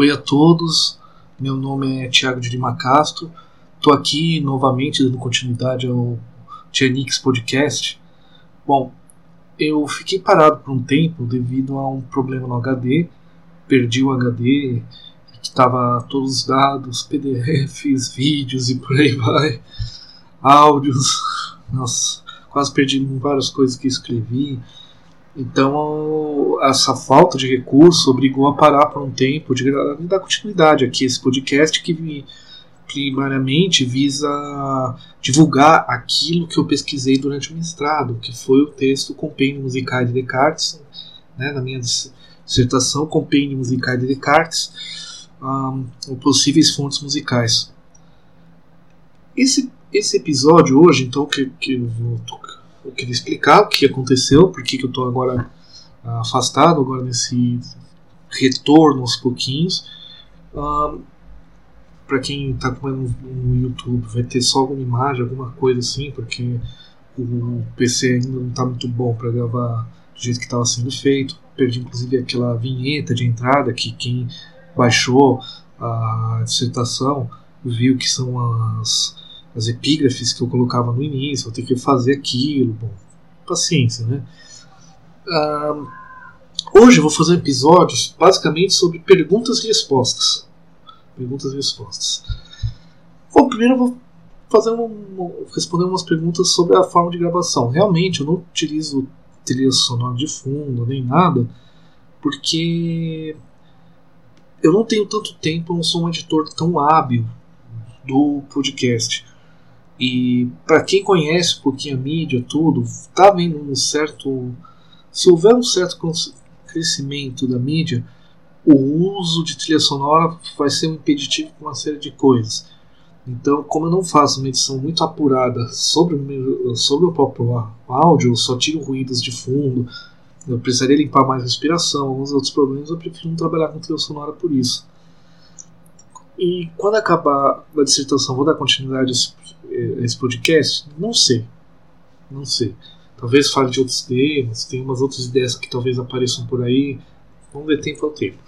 Oi a todos, meu nome é Thiago de Lima Castro, estou aqui novamente dando continuidade ao Tianix Podcast. Bom, eu fiquei parado por um tempo devido a um problema no HD, perdi o HD, que estava todos os dados, PDFs, vídeos e por aí vai, áudios, nossa, quase perdi várias coisas que escrevi, então, essa falta de recurso obrigou a parar por um tempo de dar continuidade aqui esse podcast que primariamente visa divulgar aquilo que eu pesquisei durante o mestrado, que foi o texto Compêndio Musical de Descartes, né, na minha dissertação Compêndio Musical de Descartes, um, possíveis fontes musicais. Esse, esse episódio hoje, então, que, que eu vou eu queria explicar o que aconteceu, por que eu estou agora ah, afastado, agora nesse retorno aos pouquinhos. Para quem está acompanhando no YouTube, vai ter só alguma imagem, alguma coisa assim, porque o PC ainda não está muito bom para gravar do jeito que estava sendo feito. Perdi inclusive aquela vinheta de entrada que quem baixou a dissertação viu que são as as epígrafes que eu colocava no início, vou ter que fazer aquilo, bom, paciência, né? Uh, hoje eu vou fazer um episódio basicamente sobre perguntas e respostas. Perguntas e respostas. Bom, primeiro eu vou fazer um, responder umas perguntas sobre a forma de gravação. Realmente eu não utilizo trilha sonora de fundo nem nada, porque eu não tenho tanto tempo, eu não sou um editor tão hábil do podcast. E para quem conhece um pouquinho a mídia, tudo, tá vendo um certo. Se houver um certo crescimento da mídia, o uso de trilha sonora vai ser um impeditivo para uma série de coisas. Então, como eu não faço uma edição muito apurada sobre meu, sobre o próprio áudio, eu só tiro ruídos de fundo, eu precisaria limpar mais a respiração, alguns outros problemas, eu prefiro não trabalhar com trilha sonora por isso. E quando acabar a dissertação, vou dar continuidade a esse, esse podcast? Não sei. Não sei. Talvez fale de outros temas, tem umas outras ideias que talvez apareçam por aí. Vamos ver tempo ao tempo.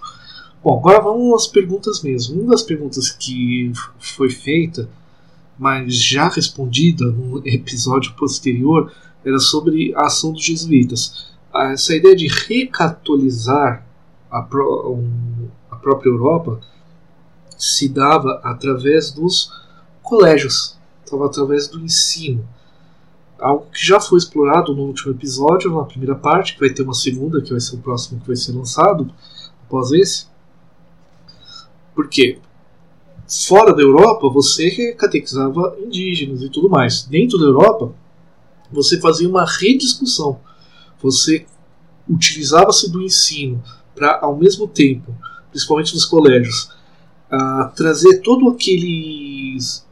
Bom, agora vamos às perguntas mesmo. Uma das perguntas que foi feita, mas já respondida no episódio posterior, era sobre a ação dos jesuítas. Essa ideia de recatolizar a, pró a própria Europa se dava através dos colégios, estava através do ensino. Algo que já foi explorado no último episódio, na primeira parte, que vai ter uma segunda, que vai ser o próximo que vai ser lançado após esse. Por quê? Fora da Europa, você catequizava indígenas e tudo mais. Dentro da Europa, você fazia uma rediscussão. Você utilizava-se do ensino para, ao mesmo tempo, principalmente nos colégios, trazer todo aqueles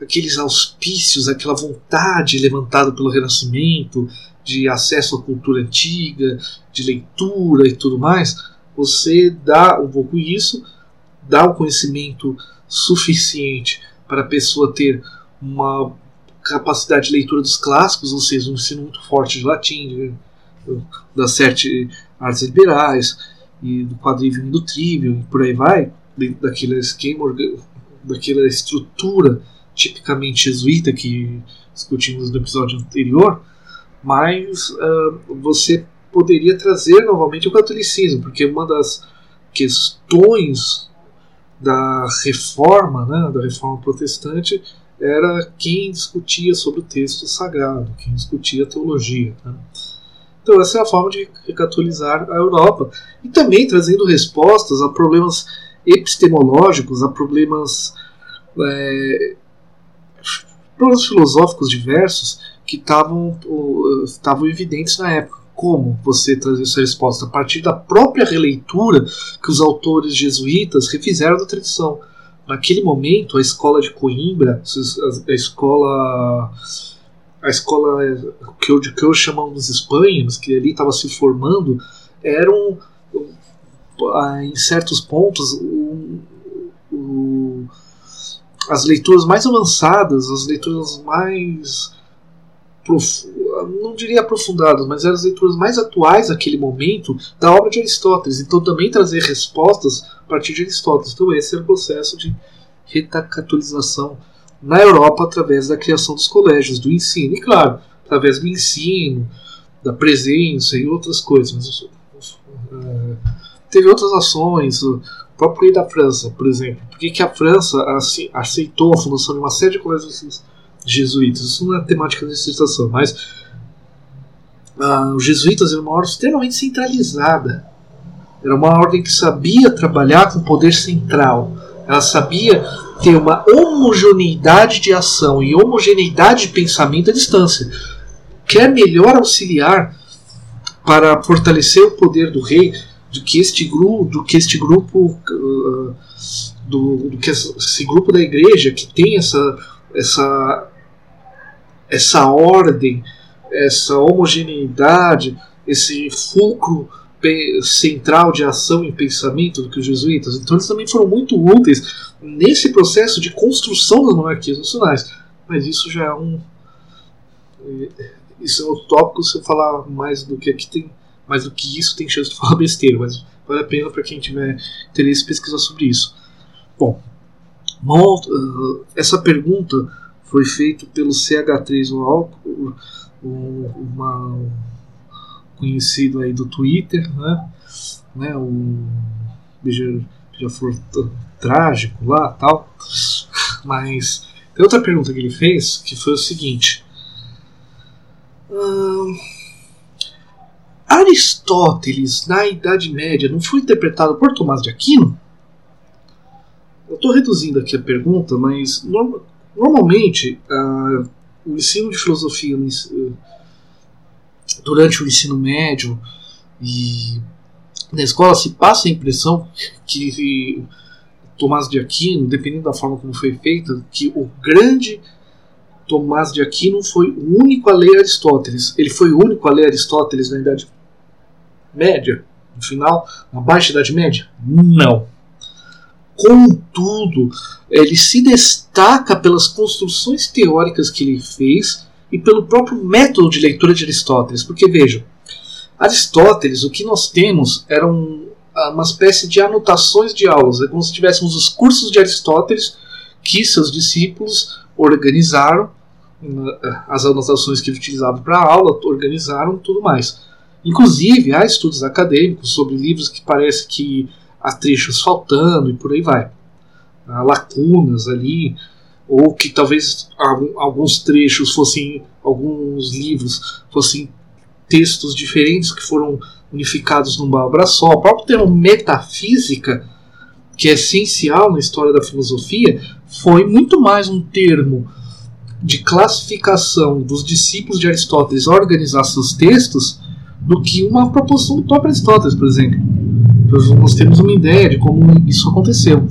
aqueles auspícios, aquela vontade levantada pelo Renascimento de acesso à cultura antiga, de leitura e tudo mais, você dá um pouco isso, dá o conhecimento suficiente para a pessoa ter uma capacidade de leitura dos clássicos, ou seja, um ensino muito forte de latim, das sete artes liberais, e do quadrívio e do trivium, e por aí vai, daquele esquema, daquela estrutura tipicamente jesuíta que discutimos no episódio anterior, mas uh, você poderia trazer novamente o catolicismo, porque uma das questões da reforma, né, da reforma protestante, era quem discutia sobre o texto sagrado, quem discutia teologia. Né? Então essa é a forma de recatolizar a Europa e também trazendo respostas a problemas epistemológicos, a problemas, é, problemas filosóficos diversos que estavam estavam evidentes na época. Como você trazer essa resposta a partir da própria releitura que os autores jesuítas refizeram da tradição. Naquele momento, a escola de Coimbra, a escola a escola que eu, que eu chamamos espanhos, que ali estava se formando, eram em certos pontos, o, o, as leituras mais avançadas, as leituras mais não diria aprofundadas, mas eram as leituras mais atuais naquele momento da obra de Aristóteles. Então também trazer respostas a partir de Aristóteles. Então esse era o processo de retacatualização na Europa através da criação dos colégios, do ensino. E claro, através do ensino, da presença e outras coisas. Mas, uh, teve outras ações, próprio rei da França, por exemplo. Por que, que a França aceitou a fundação de uma série de colégios jesuítas? Isso não é temática da dissertação, mas uh, os jesuítas eram uma ordem extremamente centralizada. Era uma ordem que sabia trabalhar com poder central. Ela sabia ter uma homogeneidade de ação e homogeneidade de pensamento à distância. Quer melhor auxiliar para fortalecer o poder do rei do que este grupo, do que este grupo, uh, do, do, que esse grupo da igreja que tem essa essa essa ordem, essa homogeneidade, esse fulcro central de ação e pensamento do que os jesuítas. Então eles também foram muito úteis nesse processo de construção das monarquias nacionais. Mas isso já é um isso é um tópico se eu falar mais do que aqui tem mais do que isso tem chance de falar besteira, mas vale a pena para quem tiver interesse pesquisar sobre isso. Bom, essa pergunta foi feita pelo CH3 o uma conhecido aí do Twitter, né? né o Beija-Flor trágico lá tal. Mas tem outra pergunta que ele fez que foi o seguinte. Aristóteles, na Idade Média, não foi interpretado por Tomás de Aquino? Eu estou reduzindo aqui a pergunta, mas normalmente uh, o ensino de filosofia durante o ensino médio e na escola se passa a impressão que Tomás de Aquino, dependendo da forma como foi feita, que o grande Tomás de Aquino foi o único a ler Aristóteles. Ele foi o único a ler Aristóteles na Idade Média, no final, na Baixa Idade Média? Não. Contudo, ele se destaca pelas construções teóricas que ele fez e pelo próprio método de leitura de Aristóteles. Porque vejam, Aristóteles, o que nós temos era um, uma espécie de anotações de aulas. É como se tivéssemos os cursos de Aristóteles que seus discípulos organizaram, as anotações que ele utilizava para a aula, organizaram tudo mais. Inclusive, há estudos acadêmicos sobre livros que parece que há trechos faltando e por aí vai. Há lacunas ali, ou que talvez alguns trechos fossem, alguns livros fossem textos diferentes que foram unificados numa obra só. O próprio termo metafísica, que é essencial na história da filosofia, foi muito mais um termo de classificação dos discípulos de Aristóteles a organizar seus textos do que uma proposição do próprio Aristóteles, por exemplo. Nós temos uma ideia de como isso aconteceu.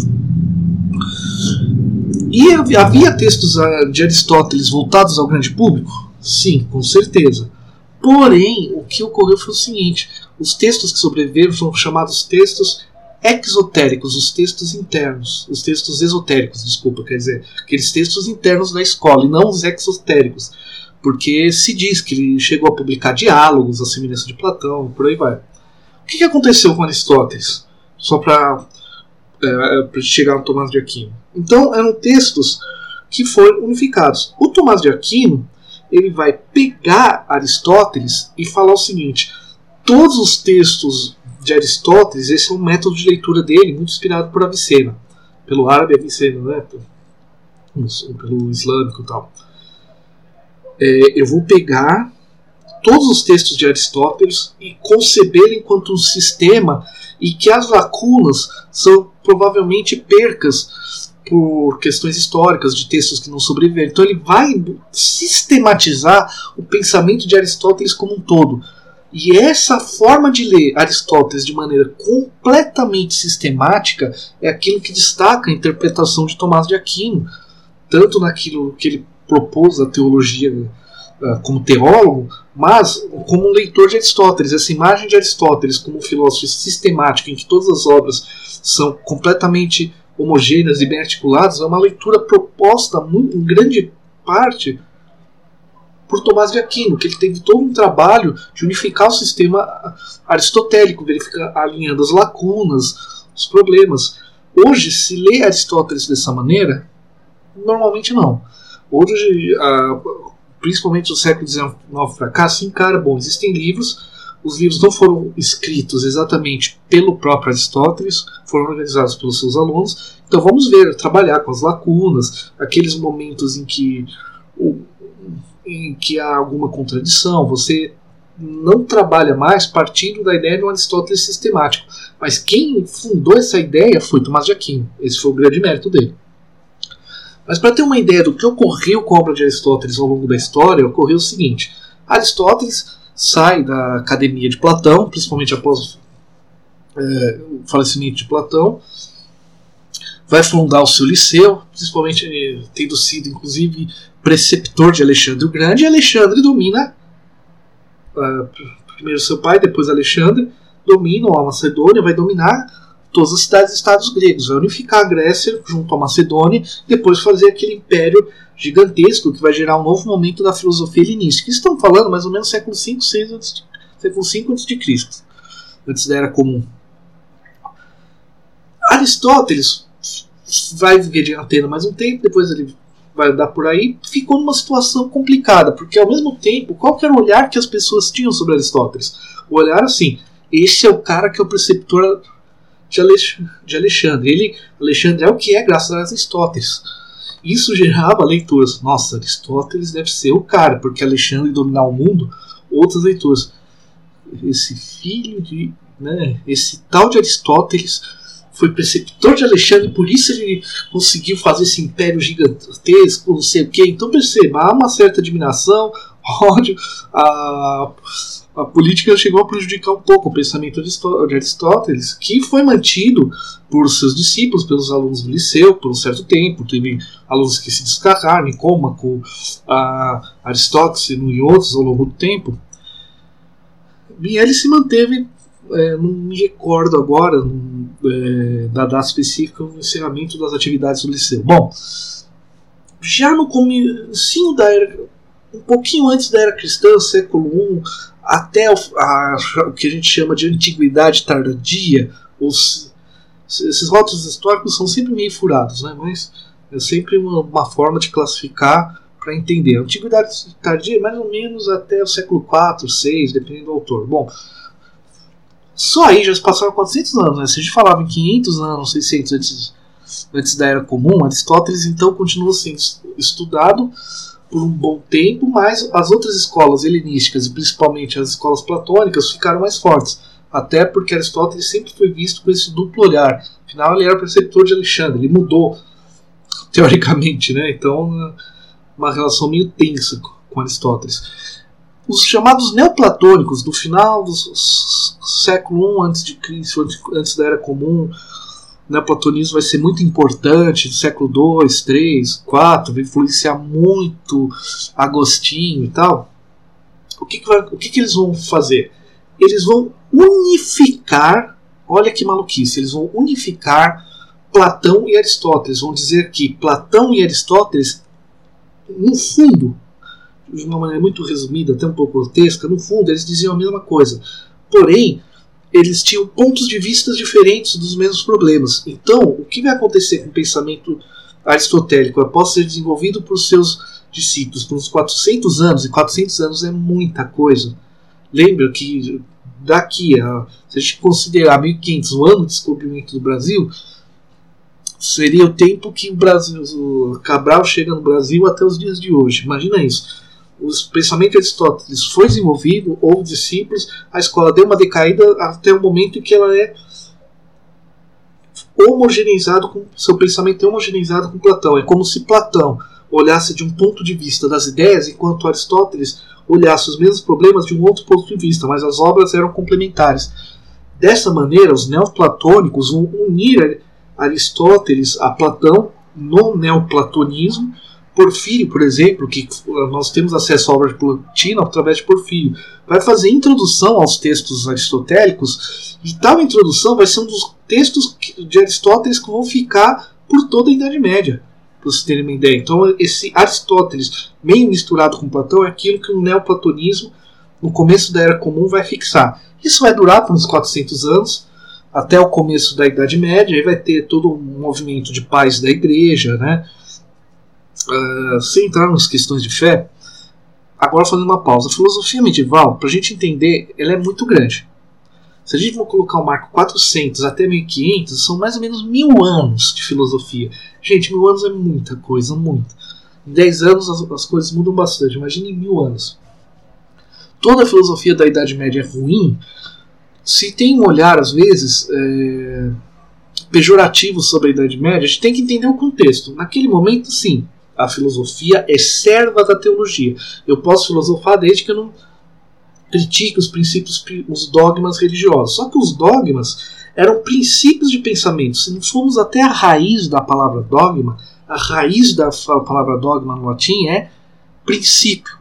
E havia textos ah, de Aristóteles voltados ao grande público? Sim, com certeza. Porém, o que ocorreu foi o seguinte: os textos que sobreviveram foram chamados textos exotéricos, os textos internos, os textos esotéricos, desculpa, quer dizer, aqueles textos internos da escola e não os exotéricos, porque se diz que ele chegou a publicar diálogos, a semelhança de Platão, por aí vai. O que, aconteceu com Aristóteles? Só para é, chegar no Tomás de Aquino. Então, eram textos que foram unificados. O Tomás de Aquino ele vai pegar Aristóteles e falar o seguinte: todos os textos de Aristóteles, esse é um método de leitura dele, muito inspirado por Avicena, pelo árabe Avicena, né? pelo islâmico e tal. É, eu vou pegar todos os textos de Aristóteles e concebê-lo enquanto um sistema e que as lacunas são provavelmente percas por questões históricas de textos que não sobreviveram. Então ele vai sistematizar o pensamento de Aristóteles como um todo. E essa forma de ler Aristóteles de maneira completamente sistemática é aquilo que destaca a interpretação de Tomás de Aquino, tanto naquilo que ele propôs a teologia uh, como teólogo, mas como um leitor de Aristóteles. Essa imagem de Aristóteles como um filósofo sistemático, em que todas as obras são completamente homogêneas e bem articuladas, é uma leitura proposta em grande parte por Tomás de Aquino, que ele teve todo um trabalho de unificar o sistema aristotélico, verificar, alinhando as lacunas, os problemas. Hoje, se lê Aristóteles dessa maneira, normalmente não. Hoje, principalmente no século XIX para cá, cara, bom, existem livros, os livros não foram escritos exatamente pelo próprio Aristóteles, foram organizados pelos seus alunos, então vamos ver, trabalhar com as lacunas, aqueles momentos em que, em que há alguma contradição, você não trabalha mais partindo da ideia de um Aristóteles sistemático. Mas quem fundou essa ideia foi Tomás de Aquino. Esse foi o grande mérito dele. Mas para ter uma ideia do que ocorreu com a obra de Aristóteles ao longo da história, ocorreu o seguinte: Aristóteles sai da academia de Platão, principalmente após é, o falecimento de Platão, vai fundar o seu liceu, principalmente eh, tendo sido inclusive preceptor de Alexandre o Grande, e Alexandre domina uh, primeiro seu pai, depois Alexandre, dominam a Macedônia, vai dominar todas as cidades e estados gregos, vai unificar a Grécia junto à Macedônia, depois fazer aquele império gigantesco que vai gerar um novo momento da filosofia helenística. Estão falando mais ou menos século V, VI antes século V antes de Cristo, antes da era comum. Aristóteles vai viver de Atena mais um tempo, depois ele vai andar por aí, ficou numa situação complicada, porque ao mesmo tempo, qual era o olhar que as pessoas tinham sobre Aristóteles? O olhar assim, esse é o cara que é o preceptor de, Alexandre. Ele, Alexandre é o que é graças a Aristóteles. Isso gerava leituras. Nossa, Aristóteles deve ser o cara, porque Alexandre dominar o mundo, outras leituras. Esse filho de. Né, esse tal de Aristóteles foi preceptor de Alexandre, por isso ele conseguiu fazer esse império gigantesco, não sei o que. Então perceba, há uma certa admiração, ódio. A, a política chegou a prejudicar um pouco o pensamento de Aristóteles, que foi mantido por seus discípulos, pelos alunos do liceu, por um certo tempo. Teve alunos que se descarraram, Nicômaco, Aristóteles e outros ao longo do tempo. E ele se manteve é, não me recordo agora é, da data específica no encerramento das atividades do liceu. Bom, já no começo da era, um pouquinho antes da era cristã, século I, até o, a, o que a gente chama de antiguidade tardia, os, esses rótulos históricos são sempre meio furados, né? mas é sempre uma, uma forma de classificar para entender. Antiguidade tardia é mais ou menos até o século IV, VI, dependendo do autor. Bom, só aí já se passaram 400 anos, né? Se a gente falava em 500 anos, 600 antes, antes da Era Comum, Aristóteles então continua sendo estudado por um bom tempo, mas as outras escolas helenísticas, e principalmente as escolas platônicas, ficaram mais fortes. Até porque Aristóteles sempre foi visto com esse duplo olhar. Afinal, ele era preceptor de Alexandre, ele mudou, teoricamente, né? Então, uma relação meio tensa com Aristóteles os chamados neoplatônicos do final do século I antes de Cristo, antes da Era Comum, o neoplatonismo vai ser muito importante do século II, III, IV, vai influenciar muito Agostinho e tal. O que, que, vai, o que, que eles vão fazer? Eles vão unificar, olha que maluquice, eles vão unificar Platão e Aristóteles. Vão dizer que Platão e Aristóteles, no fundo, de uma maneira muito resumida, até um pouco grotesca, no fundo eles diziam a mesma coisa. Porém, eles tinham pontos de vista diferentes dos mesmos problemas. Então, o que vai acontecer com o pensamento aristotélico após ser desenvolvido por seus discípulos por uns 400 anos, e 400 anos é muita coisa. Lembra que daqui a, se a gente considerar 1500 o ano de descobrimento do Brasil, seria o tempo que o Brasil, o Cabral chega no Brasil até os dias de hoje. Imagina isso o pensamento de Aristóteles foi desenvolvido, houve discípulos, a escola deu uma decaída até o momento em que ela é homogeneizado com seu pensamento é homogeneizado com Platão. É como se Platão olhasse de um ponto de vista das ideias, enquanto Aristóteles olhasse os mesmos problemas de um outro ponto de vista, mas as obras eram complementares. Dessa maneira, os neoplatônicos vão unir Aristóteles a Platão no neoplatonismo Porfírio, por exemplo, que nós temos acesso à obra de Plotino através de Porfírio, vai fazer introdução aos textos aristotélicos, e tal introdução vai ser um dos textos de Aristóteles que vão ficar por toda a Idade Média. para vocês terem uma ideia. Então, esse Aristóteles, meio misturado com Platão, é aquilo que o neoplatonismo, no começo da Era Comum, vai fixar. Isso vai durar por uns 400 anos, até o começo da Idade Média, aí vai ter todo um movimento de paz da igreja, né? Uh, sem entrar nas questões de fé, agora fazendo uma pausa. A filosofia medieval, para a gente entender, ela é muito grande. Se a gente for colocar o marco 400 até 1500, são mais ou menos mil anos de filosofia. Gente, mil anos é muita coisa, muita. Em 10 anos as, as coisas mudam bastante, imagine em mil anos. Toda a filosofia da Idade Média é ruim. Se tem um olhar, às vezes, é, pejorativo sobre a Idade Média, a gente tem que entender o contexto. Naquele momento, sim, a filosofia é serva da teologia. Eu posso filosofar desde que eu não critique os princípios, os dogmas religiosos. Só que os dogmas eram princípios de pensamento. Se nós formos até a raiz da palavra dogma, a raiz da palavra dogma no latim é princípio.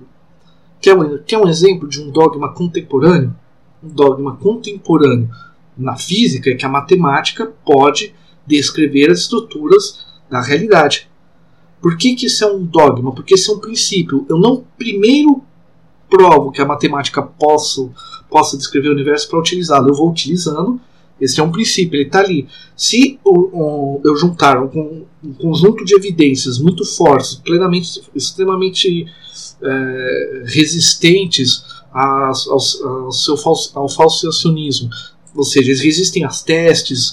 Quer um, quer um exemplo de um dogma contemporâneo? Um dogma contemporâneo na física é que a matemática pode descrever as estruturas da realidade. Por que, que isso é um dogma? Porque isso é um princípio. Eu não primeiro provo que a matemática possa, possa descrever o universo para utilizá-lo. Eu vou utilizando, esse é um princípio, ele está ali. Se eu juntar um, um, conjunto de evidências muito fortes, plenamente, extremamente é, resistentes ao, ao, seu ao falsacionismo, ou seja, eles resistem aos testes,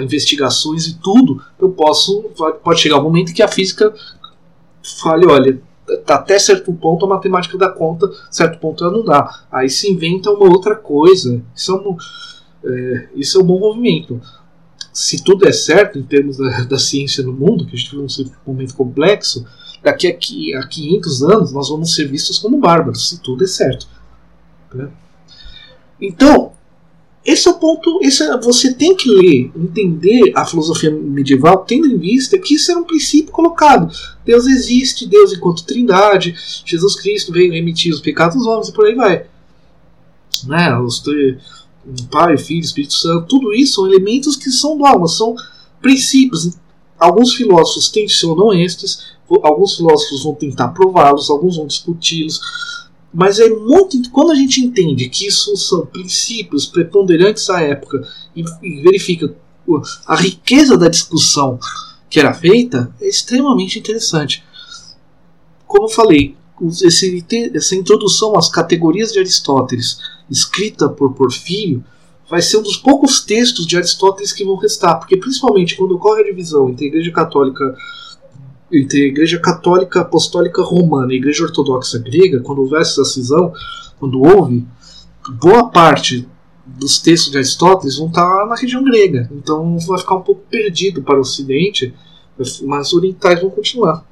investigações e tudo, eu posso. Pode chegar um momento que a física fale, olha, até certo ponto a matemática dá conta, certo ponto ela não dá. Aí se inventa uma outra coisa. Isso é um, é, isso é um bom movimento. Se tudo é certo em termos da, da ciência no mundo, que a gente vive um momento complexo, daqui a, a 500 anos nós vamos ser vistos como bárbaros, se tudo é certo. Né? Então, esse é o ponto. Esse é, você tem que ler, entender a filosofia medieval, tendo em vista que isso era um princípio colocado. Deus existe, Deus enquanto trindade, Jesus Cristo veio remitir os pecados dos homens e por aí vai. Né? Os, Pai, Filho, Espírito Santo, tudo isso são elementos que são dogmas, são princípios. Alguns filósofos tensionam estes, alguns filósofos vão tentar prová-los, alguns vão discuti-los mas é muito. Quando a gente entende que isso são princípios preponderantes à época e, e verifica a riqueza da discussão que era feita, é extremamente interessante. Como eu falei, esse, essa introdução às categorias de Aristóteles, escrita por Porfírio, vai ser um dos poucos textos de Aristóteles que vão restar, porque principalmente quando ocorre a divisão entre a Igreja Católica entre a Igreja Católica Apostólica Romana e a Igreja Ortodoxa Grega, quando houvesse essa cisão, quando houve, boa parte dos textos de Aristóteles vão estar na região grega. Então vai ficar um pouco perdido para o Ocidente, mas os orientais vão continuar.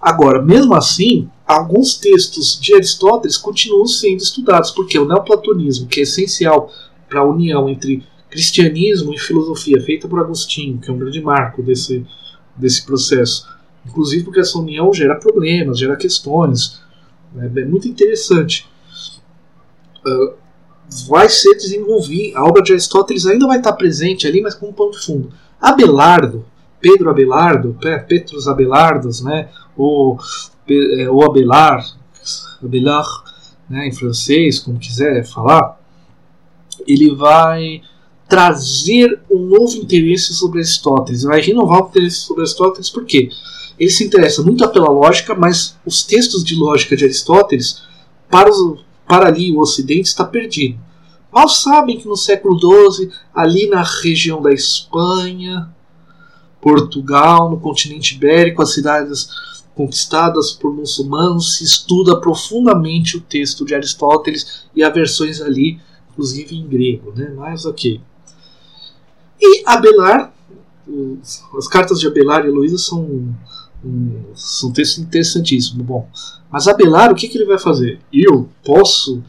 Agora, mesmo assim, alguns textos de Aristóteles continuam sendo estudados, porque o neoplatonismo, que é essencial para a união entre cristianismo e filosofia, feita por Agostinho, que é um grande marco desse, desse processo, Inclusive porque essa união gera problemas, gera questões. Né? É muito interessante. Uh, vai ser desenvolvido. A obra de Aristóteles ainda vai estar presente ali, mas como pano de fundo. Abelardo, Pedro Abelardo, Petrus Abelardos, né? ou, é, ou Abelard, Abelard, né? em francês, como quiser falar, ele vai trazer um novo interesse sobre Aristóteles, vai renovar o interesse sobre Aristóteles, por quê? Ele se interessa muito pela lógica, mas os textos de lógica de Aristóteles, para, os, para ali o Ocidente, está perdido. Mal sabem que no século XII, ali na região da Espanha, Portugal, no continente ibérico, as cidades conquistadas por muçulmanos, se estuda profundamente o texto de Aristóteles e há versões ali, inclusive em grego, né? Mas ok. E Abelard, as cartas de Abelard e Luísa são um, um texto interessantíssimo. Bom, mas Abelar, o que, que ele vai fazer? Eu posso.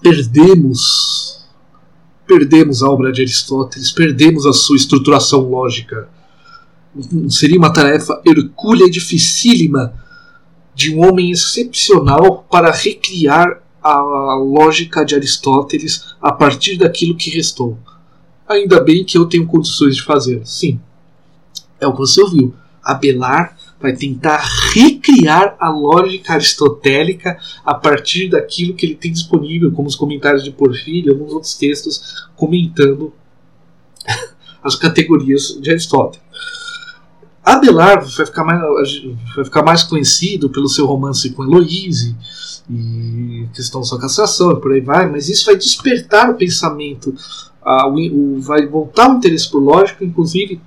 Perdemos. Perdemos a obra de Aristóteles, perdemos a sua estruturação lógica. Seria uma tarefa hercúlea e dificílima de um homem excepcional para recriar a lógica de Aristóteles a partir daquilo que restou. Ainda bem que eu tenho condições de fazer. Sim, é o que você ouviu Abelard vai tentar recriar a lógica aristotélica a partir daquilo que ele tem disponível, como os comentários de Porfírio e alguns outros textos comentando as categorias de Aristóteles. Abelard vai ficar mais, vai ficar mais conhecido pelo seu romance com Heloise e questão da sua castração e por aí vai, mas isso vai despertar o pensamento, a, o, o, vai voltar o interesse por lógica, inclusive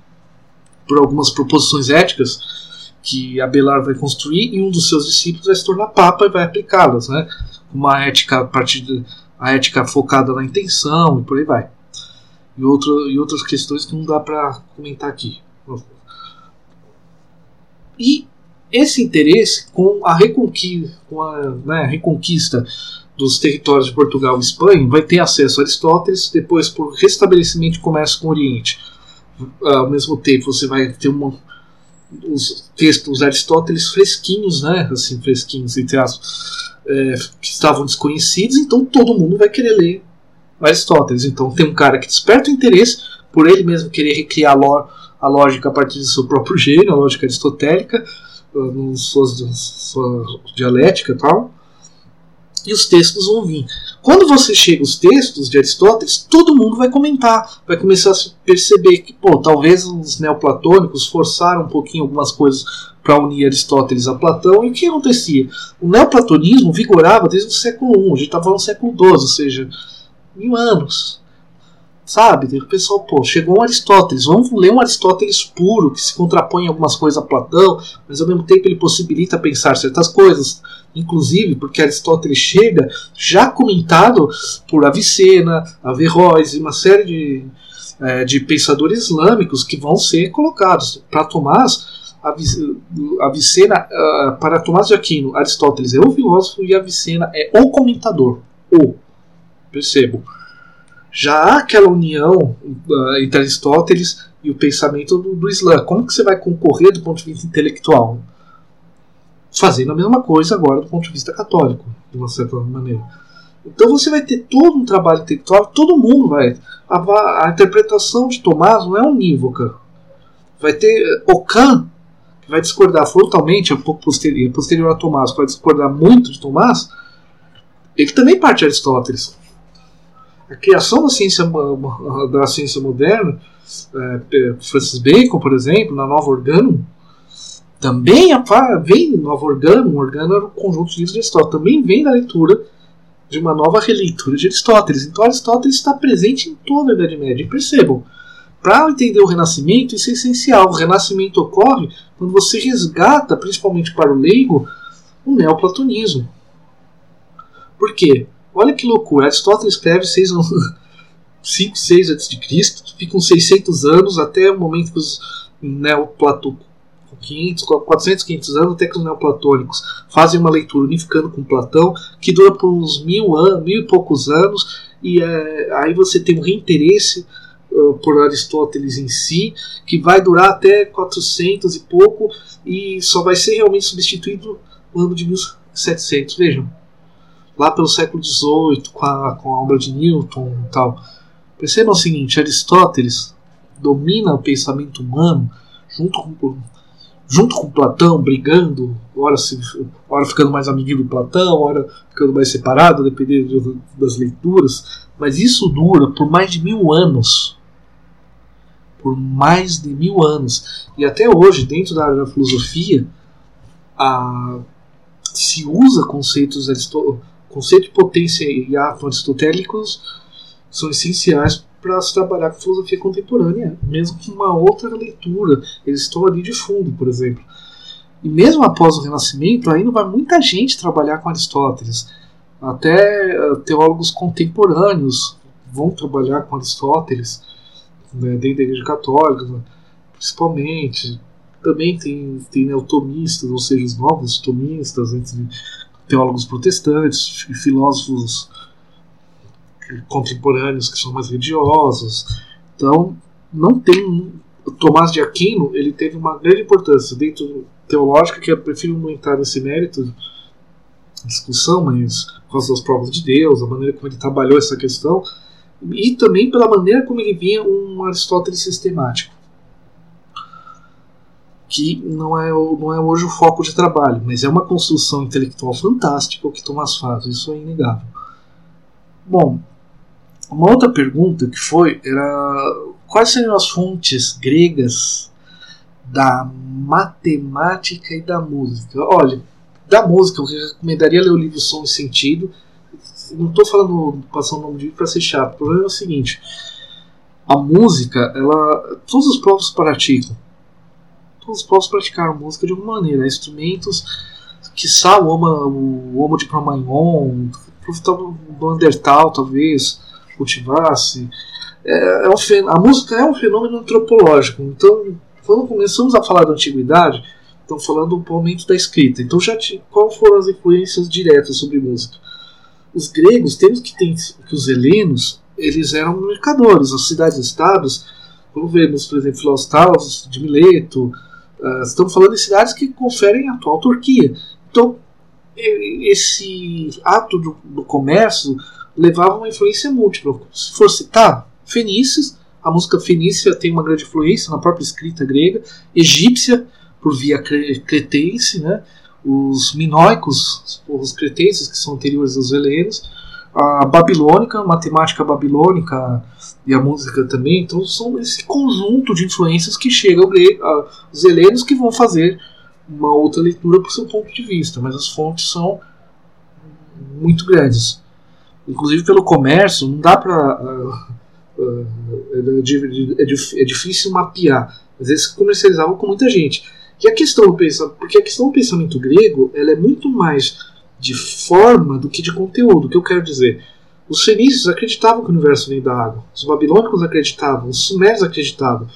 por algumas proposições éticas que Abelard vai construir e um dos seus discípulos vai se tornar papa e vai aplicá-las, né? Uma ética a partir de, a ética focada na intenção e por aí vai. E, outro, e outras questões que não dá para comentar aqui. E esse interesse com a reconquista, com a né, reconquista dos territórios de Portugal e Espanha vai ter acesso a Aristóteles, depois por restabelecimento de comércio com o Oriente. Ao mesmo tempo, você vai ter uma, os textos de Aristóteles fresquinhos, né? Assim, fresquinhos, entre aspas, é, que estavam desconhecidos, então todo mundo vai querer ler Aristóteles. Então tem um cara que desperta o interesse por ele mesmo querer recriar a, a lógica a partir do seu próprio gênio, a lógica aristotélica, uh, suas, sua dialética e tal e os textos vão vir. Quando você chega aos textos de Aristóteles, todo mundo vai comentar, vai começar a perceber que, pô, talvez os neoplatônicos forçaram um pouquinho algumas coisas para unir Aristóteles a Platão. E o que acontecia? O neoplatonismo vigorava desde o século I, a gente estava no século XII, ou seja, mil anos. Sabe? O pessoal, pô, chegou um Aristóteles, vamos ler um Aristóteles puro, que se contrapõe em algumas coisas a Platão, mas ao mesmo tempo ele possibilita pensar certas coisas inclusive porque Aristóteles chega já comentado por Avicena, Averroes e uma série de, é, de pensadores islâmicos que vão ser colocados. Para Tomás, Avicena, uh, para Tomás de Aquino, Aristóteles é o filósofo e Avicena é o comentador. O. Percebo. Já há aquela união uh, entre Aristóteles e o pensamento do, do Islã. Como que você vai concorrer do ponto de vista intelectual? fazendo a mesma coisa agora do ponto de vista católico, de uma certa maneira. Então você vai ter todo um trabalho intelectual, todo mundo vai. A, a interpretação de Tomás não é unívoca. Vai ter eh, Ockham, que vai discordar frontalmente, um pouco posterior, posterior a Tomás, vai discordar muito de Tomás, ele também parte de Aristóteles. A criação da ciência, da ciência moderna, é, Francis Bacon, por exemplo, na Nova Organum, também vem Nova Organo, um organo era um conjunto de livros de Aristóteles, também vem da leitura de uma nova releitura de Aristóteles. Então Aristóteles está presente em toda a Idade Média. E percebam, para entender o Renascimento, isso é essencial. O Renascimento ocorre quando você resgata, principalmente para o leigo, o neoplatonismo. Por quê? Olha que loucura. Aristóteles escreve 5, 6 a.C., ficam 600 anos até o momento que os neoplatônicos 500, 400, 500 anos, até que os neoplatônicos fazem uma leitura unificando com Platão, que dura por uns mil anos, mil e poucos anos, e é, aí você tem um reinteresse por Aristóteles em si, que vai durar até 400 e pouco, e só vai ser realmente substituído no ano de 1700. Vejam, lá pelo século XVIII, com a, com a obra de Newton e tal. Percebam o seguinte: Aristóteles domina o pensamento humano junto com junto com Platão, brigando, ora, se, ora ficando mais amiguinho do Platão, ora ficando mais separado, dependendo das leituras, mas isso dura por mais de mil anos. Por mais de mil anos. E até hoje, dentro da área da filosofia, a, se usa conceitos conceito de potência e aristotélicos são essenciais para se trabalhar com filosofia contemporânea, mesmo com uma outra leitura. Eles estão ali de fundo, por exemplo. E mesmo após o Renascimento, ainda vai muita gente trabalhar com Aristóteles. Até eh, teólogos contemporâneos vão trabalhar com Aristóteles, né, dentro da Igreja Católica, né, principalmente. Também tem, tem neotomistas, ou seja, os novos tomistas, entre teólogos protestantes filósofos contemporâneos que são mais religiosos. Então, não tem. Tomás de Aquino ele teve uma grande importância dentro teológica, que eu prefiro não entrar nesse mérito discussão, mas por causa das provas de Deus, a maneira como ele trabalhou essa questão, e também pela maneira como ele via um Aristóteles sistemático. Que não é, não é hoje o foco de trabalho, mas é uma construção intelectual fantástica o que Tomás faz, isso é inegável. Bom, uma outra pergunta que foi era quais seriam as fontes gregas da matemática e da música? Olha, da música eu recomendaria ler o livro Som e Sentido. Não estou falando passar o nome de para ser chato. O problema é o seguinte: a música, ela, todos os povos praticam. Os povos praticaram música de alguma maneira. Instrumentos, que o homo, o homo de Cro-Magnon, do Andertal, talvez cultivasse. É, é um, a música é um fenômeno antropológico. Então, quando começamos a falar da antiguidade, estamos falando do momento da escrita. Então, já te, qual foram as influências diretas sobre música? Os gregos, temos que ter que os helenos, eles eram mercadores. As cidades-estados, como vemos, por exemplo, Philostalos de Mileto, uh, estamos falando de cidades que conferem a atual Turquia. Então, esse ato do, do comércio levava uma influência múltipla. Se for citar, fenícios, a música fenícia tem uma grande influência na própria escrita grega, egípcia, por via cretense, né? os minoicos, os cretenses, que são anteriores aos helenos, a babilônica, a matemática babilônica e a música também. Então, são esse conjunto de influências que chega aos helenos que vão fazer uma outra leitura por seu ponto de vista, mas as fontes são muito grandes. Inclusive pelo comércio, não dá para. Uh, uh, é, é, é, difícil mapear. Às vezes comercializavam com muita gente. E a questão do pensamento, porque a questão do pensamento grego ela é muito mais de forma do que de conteúdo. O que eu quero dizer? Os fenícios acreditavam que o universo vem da água. Os babilônicos acreditavam. Os sumérios acreditavam.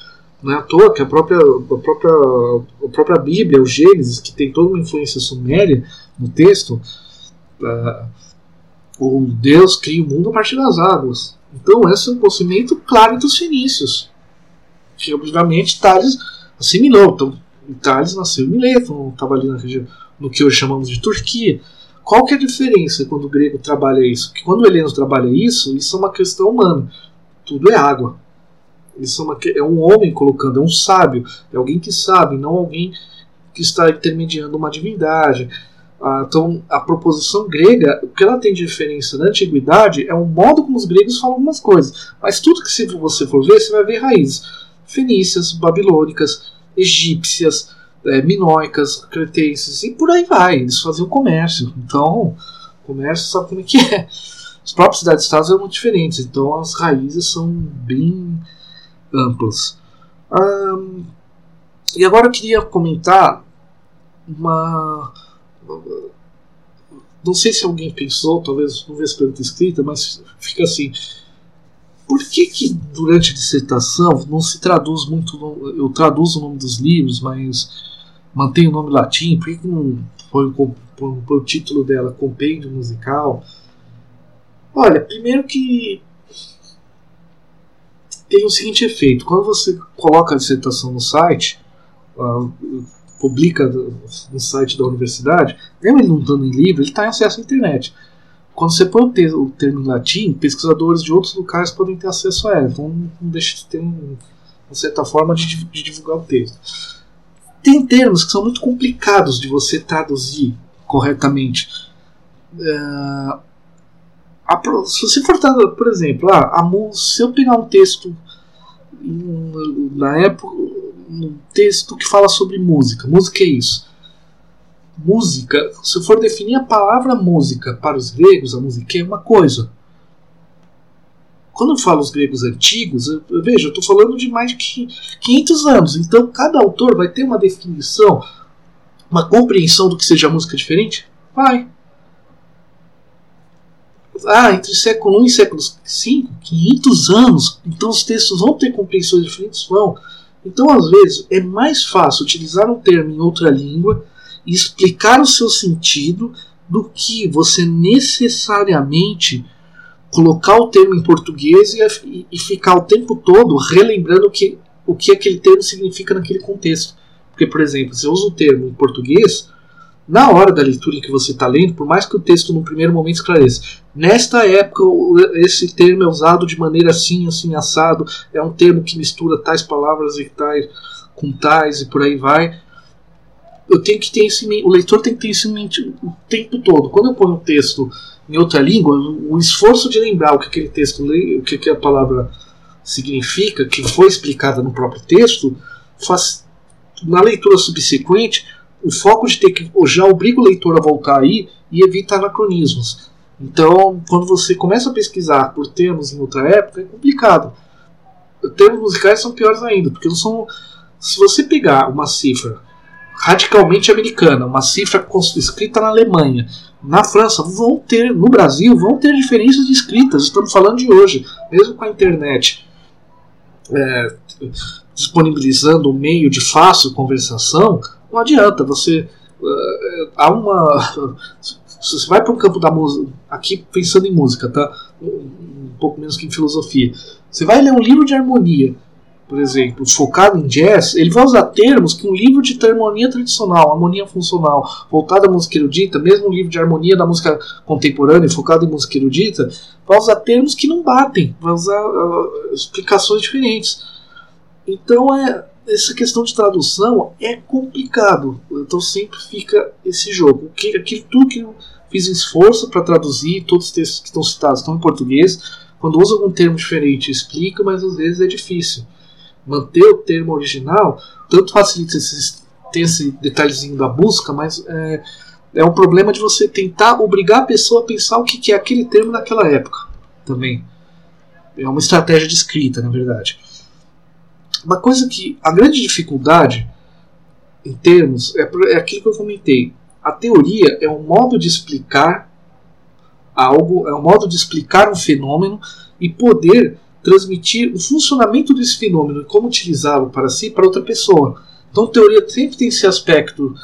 Não é à toa que a própria, a própria, a própria Bíblia, o Gênesis, que tem toda uma influência suméria no texto, uh, o Deus cria o mundo a partir das águas. Então, esse é um conhecimento claro dos fenícios, que obviamente Tales assimilou. Então, Tales nasceu em Mileto, estava ali na região, no que hoje chamamos de Turquia. Qual que é a diferença quando o grego trabalha isso? Que quando o heleno trabalha isso, isso é uma questão humana. Tudo é água. Isso é, uma, é um homem colocando, é um sábio, é alguém que sabe, não alguém que está intermediando uma divindade. Ah, então, a proposição grega, o que ela tem de diferença na antiguidade é o modo como os gregos falam algumas coisas. Mas tudo que se você for ver, você vai ver raízes fenícias, babilônicas, egípcias, é, minoicas, cretenses e por aí vai. Eles faziam comércio. Então, comércio sabe como é que é. Os próprios cidades-estados eram muito diferentes. Então, as raízes são bem amplas. E agora eu queria comentar uma. Não sei se alguém pensou, talvez não veja pergunta escrita, mas fica assim. Por que, que durante a dissertação não se traduz muito. Eu traduzo o nome dos livros, mas mantenho o nome latim? Por que, não foi, o título dela Compêndio Musical? Olha, primeiro que tem o seguinte efeito: quando você coloca a dissertação no site, uh, publica no site da universidade, mesmo ele não estando em livro, ele está em acesso à internet. Quando você põe o, te o, termo em latim, pesquisadores de outros locais podem ter acesso a ela. Então não deixa de ter um, uma certa forma de, de divulgar o texto. Tem termos que são muito complicados de você traduzir corretamente. Uh, a, se você for, por exemplo, ah, a, se eu pegar um texto na época, um texto que fala sobre música, música é isso. Música, se eu for definir a palavra música para os gregos, a música é uma coisa. Quando eu falo os gregos antigos, eu, vejo, eu estou falando de mais de 500 anos. Então, cada autor vai ter uma definição, uma compreensão do que seja música diferente? Vai ah, entre século I e século V, 500 anos, então os textos vão ter compreensões diferentes? Vão. Então, às vezes, é mais fácil utilizar um termo em outra língua e explicar o seu sentido do que você necessariamente colocar o termo em português e, e ficar o tempo todo relembrando que, o que aquele termo significa naquele contexto. Porque, por exemplo, se eu uso o termo em português, na hora da leitura que você está lendo, por mais que o texto no primeiro momento esclareça, nesta época esse termo é usado de maneira assim, assim, assado, é um termo que mistura tais palavras e tais com tais e por aí vai. Eu tenho que ter isso o leitor tem que ter isso em mente o tempo todo. Quando eu ponho um texto em outra língua, o esforço de lembrar o que aquele texto, o que a palavra significa, que foi explicada no próprio texto, faz, na leitura subsequente, o foco de ter que já obriga o leitor a voltar aí e evita anacronismos. Então, quando você começa a pesquisar por termos em outra época, é complicado. Termos musicais são piores ainda, porque não são. Se você pegar uma cifra radicalmente americana, uma cifra escrita na Alemanha, na França, vão ter, no Brasil, vão ter diferenças de escritas. Estamos falando de hoje, mesmo com a internet é, disponibilizando um meio de fácil conversação, não adianta. Você uh, há uma você vai para o campo da música, aqui pensando em música, tá? Um pouco menos que em filosofia. Você vai ler um livro de harmonia, por exemplo, focado em jazz, ele vai usar termos que um livro de harmonia tradicional, harmonia funcional, voltado à música erudita, mesmo um livro de harmonia da música contemporânea, focado em música erudita, vai usar termos que não batem, vai usar uh, explicações diferentes. Então é essa questão de tradução é complicado. Então sempre fica esse jogo. Que, aquilo tudo que eu fiz esforço para traduzir, todos os textos que estão citados estão em português. Quando usa algum termo diferente, explica, mas às vezes é difícil. Manter o termo original tanto facilita esse, ter esse detalhezinho da busca, mas é, é um problema de você tentar obrigar a pessoa a pensar o que, que é aquele termo naquela época também. É uma estratégia de escrita, na verdade. Uma coisa que a grande dificuldade em termos é, é aquilo que eu comentei. A teoria é um modo de explicar algo, é um modo de explicar um fenômeno e poder transmitir o funcionamento desse fenômeno e como utilizá-lo para si para outra pessoa. Então, teoria sempre tem esse aspecto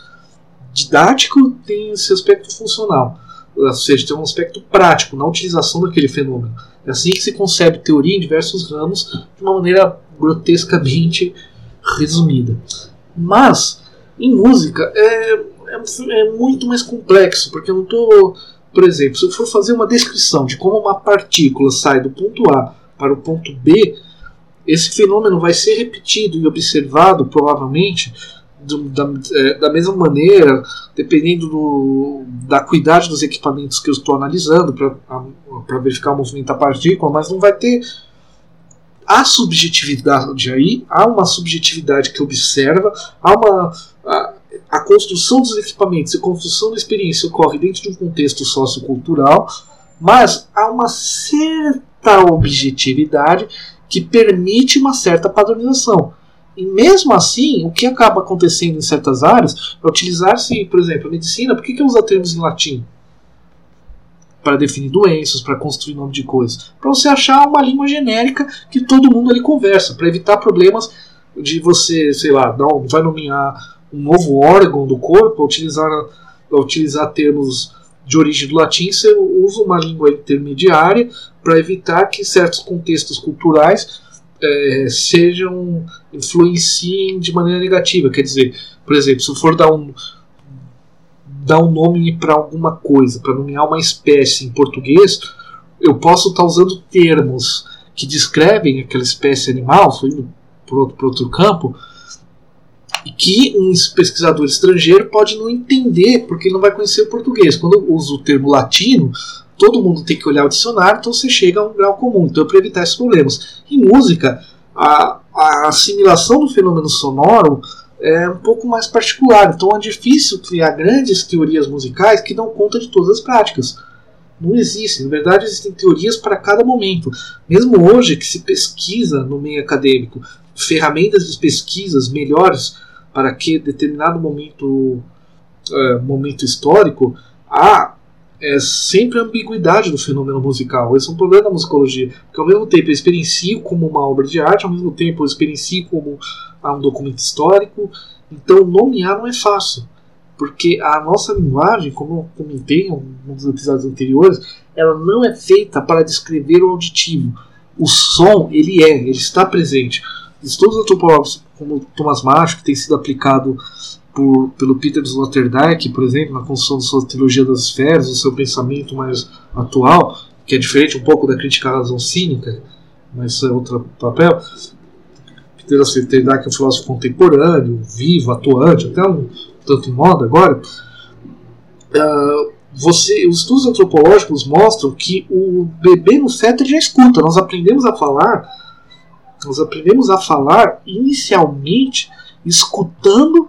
didático, tem esse aspecto funcional, ou seja, tem um aspecto prático na utilização daquele fenômeno. É assim que se concebe teoria em diversos ramos de uma maneira grotescamente resumida. Mas, em música, é, é, é muito mais complexo, porque eu não estou. Por exemplo, se eu for fazer uma descrição de como uma partícula sai do ponto A para o ponto B, esse fenômeno vai ser repetido e observado, provavelmente, do, da, é, da, mesma maneira, dependendo do, da cuidade dos equipamentos que eu estou analisando para verificar o movimento da partícula, mas não vai ter há subjetividade aí, há uma subjetividade que observa, há uma. A, a construção dos equipamentos e a construção da experiência ocorre dentro de um contexto sociocultural, mas há uma certa objetividade que permite uma certa padronização. E mesmo assim, o que acaba acontecendo em certas áreas é utilizar-se, por exemplo, a medicina, por que, que usa termos em latim? para definir doenças, para construir nome de coisas. Para você achar uma língua genérica que todo mundo ali conversa, para evitar problemas de você, sei lá, não, vai nomear um novo órgão do corpo, utilizar, utilizar termos de origem do latim, você usa uma língua intermediária para evitar que certos contextos culturais é, sejam influenciem de maneira negativa. Quer dizer, por exemplo, se for dar um, dar um nome para alguma coisa, para nomear uma espécie em português, eu posso estar tá usando termos que descrevem aquela espécie animal, foi para outro, outro campo, que um pesquisador estrangeiro pode não entender, porque ele não vai conhecer o português. Quando eu uso o termo latino, todo mundo tem que olhar o dicionário, então você chega a um grau comum. Então, para evitar esses problemas. Em música, a, a assimilação do fenômeno sonoro é um pouco mais particular. Então é difícil criar grandes teorias musicais que dão conta de todas as práticas. Não existe. Na verdade, existem teorias para cada momento. Mesmo hoje que se pesquisa no meio acadêmico ferramentas de pesquisas melhores para que determinado momento, é, momento histórico, há é sempre a ambiguidade do fenômeno musical. Esse é um problema da musicologia. Porque ao mesmo tempo eu experiencio como uma obra de arte, ao mesmo tempo eu experiencio como um documento histórico. Então nomear não é fácil. Porque a nossa linguagem, como eu comentei em um dos episódios anteriores, ela não é feita para descrever o auditivo. O som, ele é, ele está presente. Estudos antropológicos como Thomas Macho, que tem sido aplicado por, pelo Peter Sloterdijk, por exemplo, na construção da sua teologia das esferas, o seu pensamento mais atual, que é diferente um pouco da crítica à razão cínica, mas isso é outro papel. Swift que é um filósofo contemporâneo, vivo, atuante, até um tanto em moda agora. Uh, você, os estudos antropológicos mostram que o bebê no feto já escuta. Nós aprendemos a falar, nós aprendemos a falar inicialmente escutando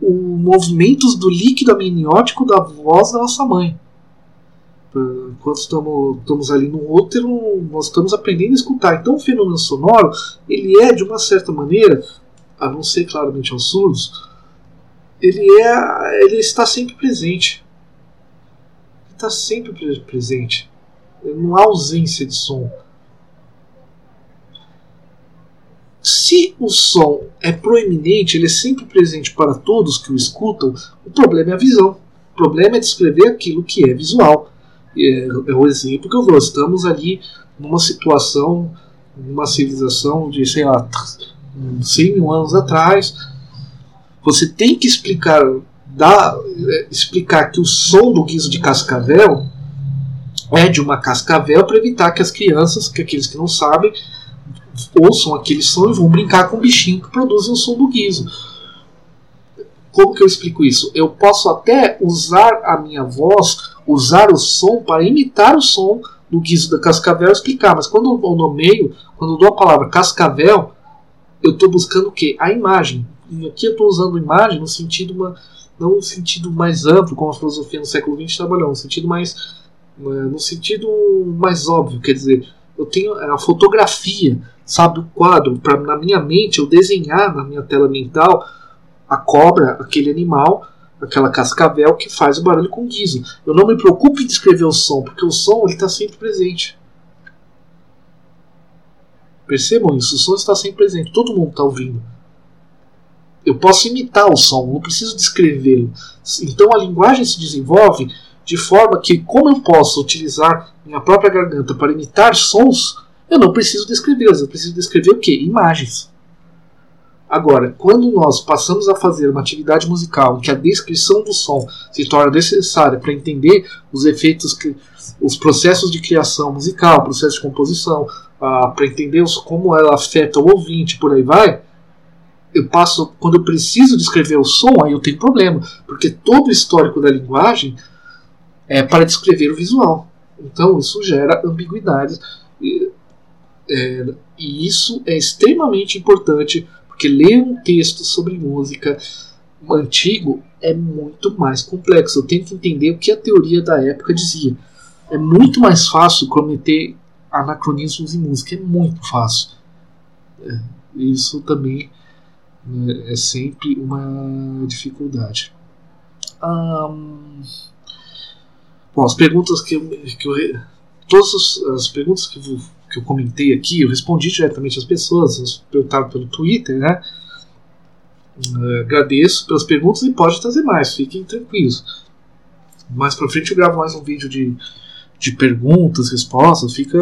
os movimentos do líquido amniótico da voz da nossa mãe. Enquanto estamos, estamos ali no útero, nós estamos aprendendo a escutar. Então o fenômeno sonoro, ele é de uma certa maneira, a não ser claramente aos surdos, ele, é, ele está sempre presente. Ele está sempre presente. Não há ausência de som. Se o som é proeminente, ele é sempre presente para todos que o escutam, o problema é a visão. O problema é descrever aquilo que é visual. É, é o exemplo que eu dou. Estamos ali numa situação, numa civilização de, sei lá, 100 mil anos atrás. Você tem que explicar, dar, é, explicar que o som do guiso de cascavel é de uma cascavel para evitar que as crianças, que aqueles que não sabem, ouçam aquele som e vão brincar com o bichinho que produz o som do guiso. Como que eu explico isso? Eu posso até usar a minha voz, usar o som para imitar o som do guiso da cascavel e explicar, mas quando eu nomeio, quando eu dou a palavra cascavel, eu estou buscando o quê? A imagem. E aqui eu estou usando imagem no sentido uma, não sentido mais amplo, como a filosofia no século XX trabalhou, no sentido mais eh, no sentido mais óbvio, quer dizer, eu tenho a fotografia sabe, o quadro, para na minha mente eu desenhar na minha tela mental a cobra, aquele animal, aquela cascavel que faz o barulho com guiso. Eu não me preocupo em descrever o som, porque o som está sempre presente. Percebam isso, o som está sempre presente, todo mundo está ouvindo. Eu posso imitar o som, não preciso descrevê-lo. Então a linguagem se desenvolve de forma que, como eu posso utilizar minha própria garganta para imitar sons, eu não preciso descrevê-las, eu preciso descrever o quê? Imagens. Agora, quando nós passamos a fazer uma atividade musical em que a descrição do som se torna necessária para entender os efeitos, que, os processos de criação musical, processo de composição, ah, para entender como ela afeta o ouvinte, por aí vai, eu passo, quando eu preciso descrever o som, aí eu tenho problema, porque todo o histórico da linguagem é para descrever o visual. Então isso gera ambiguidades. É, e isso é extremamente importante, porque ler um texto sobre música antigo é muito mais complexo. Eu tenho que entender o que a teoria da época dizia. É muito mais fácil cometer anacronismos em música, é muito fácil. É, isso também né, é sempre uma dificuldade. bom, as perguntas que eu, que eu todas as perguntas que eu que eu comentei aqui, eu respondi diretamente às pessoas, perguntaram pelo Twitter, né? Uh, agradeço pelas perguntas e pode trazer mais, fiquem tranquilos. Mais pra frente eu gravo mais um vídeo de, de perguntas, respostas, fica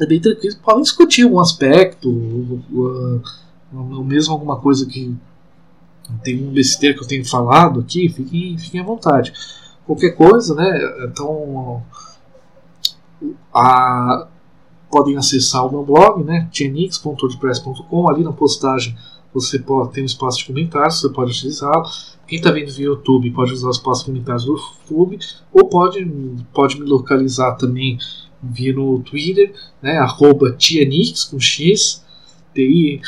é bem tranquilo. Podem discutir algum aspecto, ou mesmo alguma coisa que tem um besteira que eu tenho falado aqui, fiquem, fiquem à vontade. Qualquer coisa, né? Então a, podem acessar o meu blog, né, tnx.wordpress.com, ali na postagem você pode ter um espaço de comentários, você pode utilizá-lo. Quem está vendo via YouTube pode usar o espaço de comentários do YouTube, ou pode, pode me localizar também via no Twitter, né, arroba tnx com x, T-I-A-N-I-X,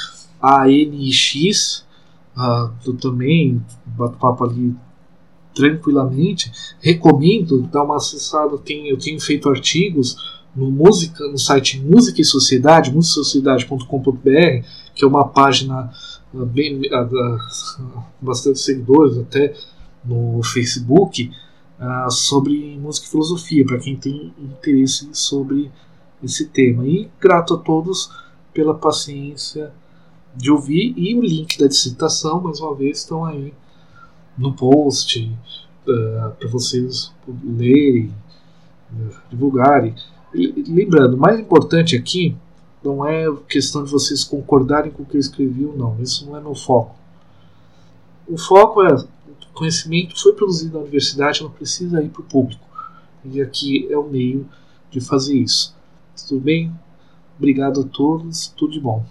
uh, eu também bato papo ali tranquilamente. Recomendo dar uma acessada. Eu tenho, eu tenho feito artigos no música no site Música e Sociedade, musicasociedade.com.br, que é uma página uh, bem uh, bastante seguidores até no Facebook sobre música e filosofia para quem tem interesse sobre esse tema. E grato a todos pela paciência de ouvir e o link da dissertação mais uma vez estão aí no post uh, eh, para vocês lerem, uh, divulgarem. Lembrando, o mais importante aqui não é questão de vocês concordarem com o que eu escrevi ou não. Isso não é meu foco. O foco é o conhecimento foi produzido na universidade, não precisa ir para o público. E aqui é o meio de fazer isso. Tudo bem? Obrigado a todos, tudo de bom.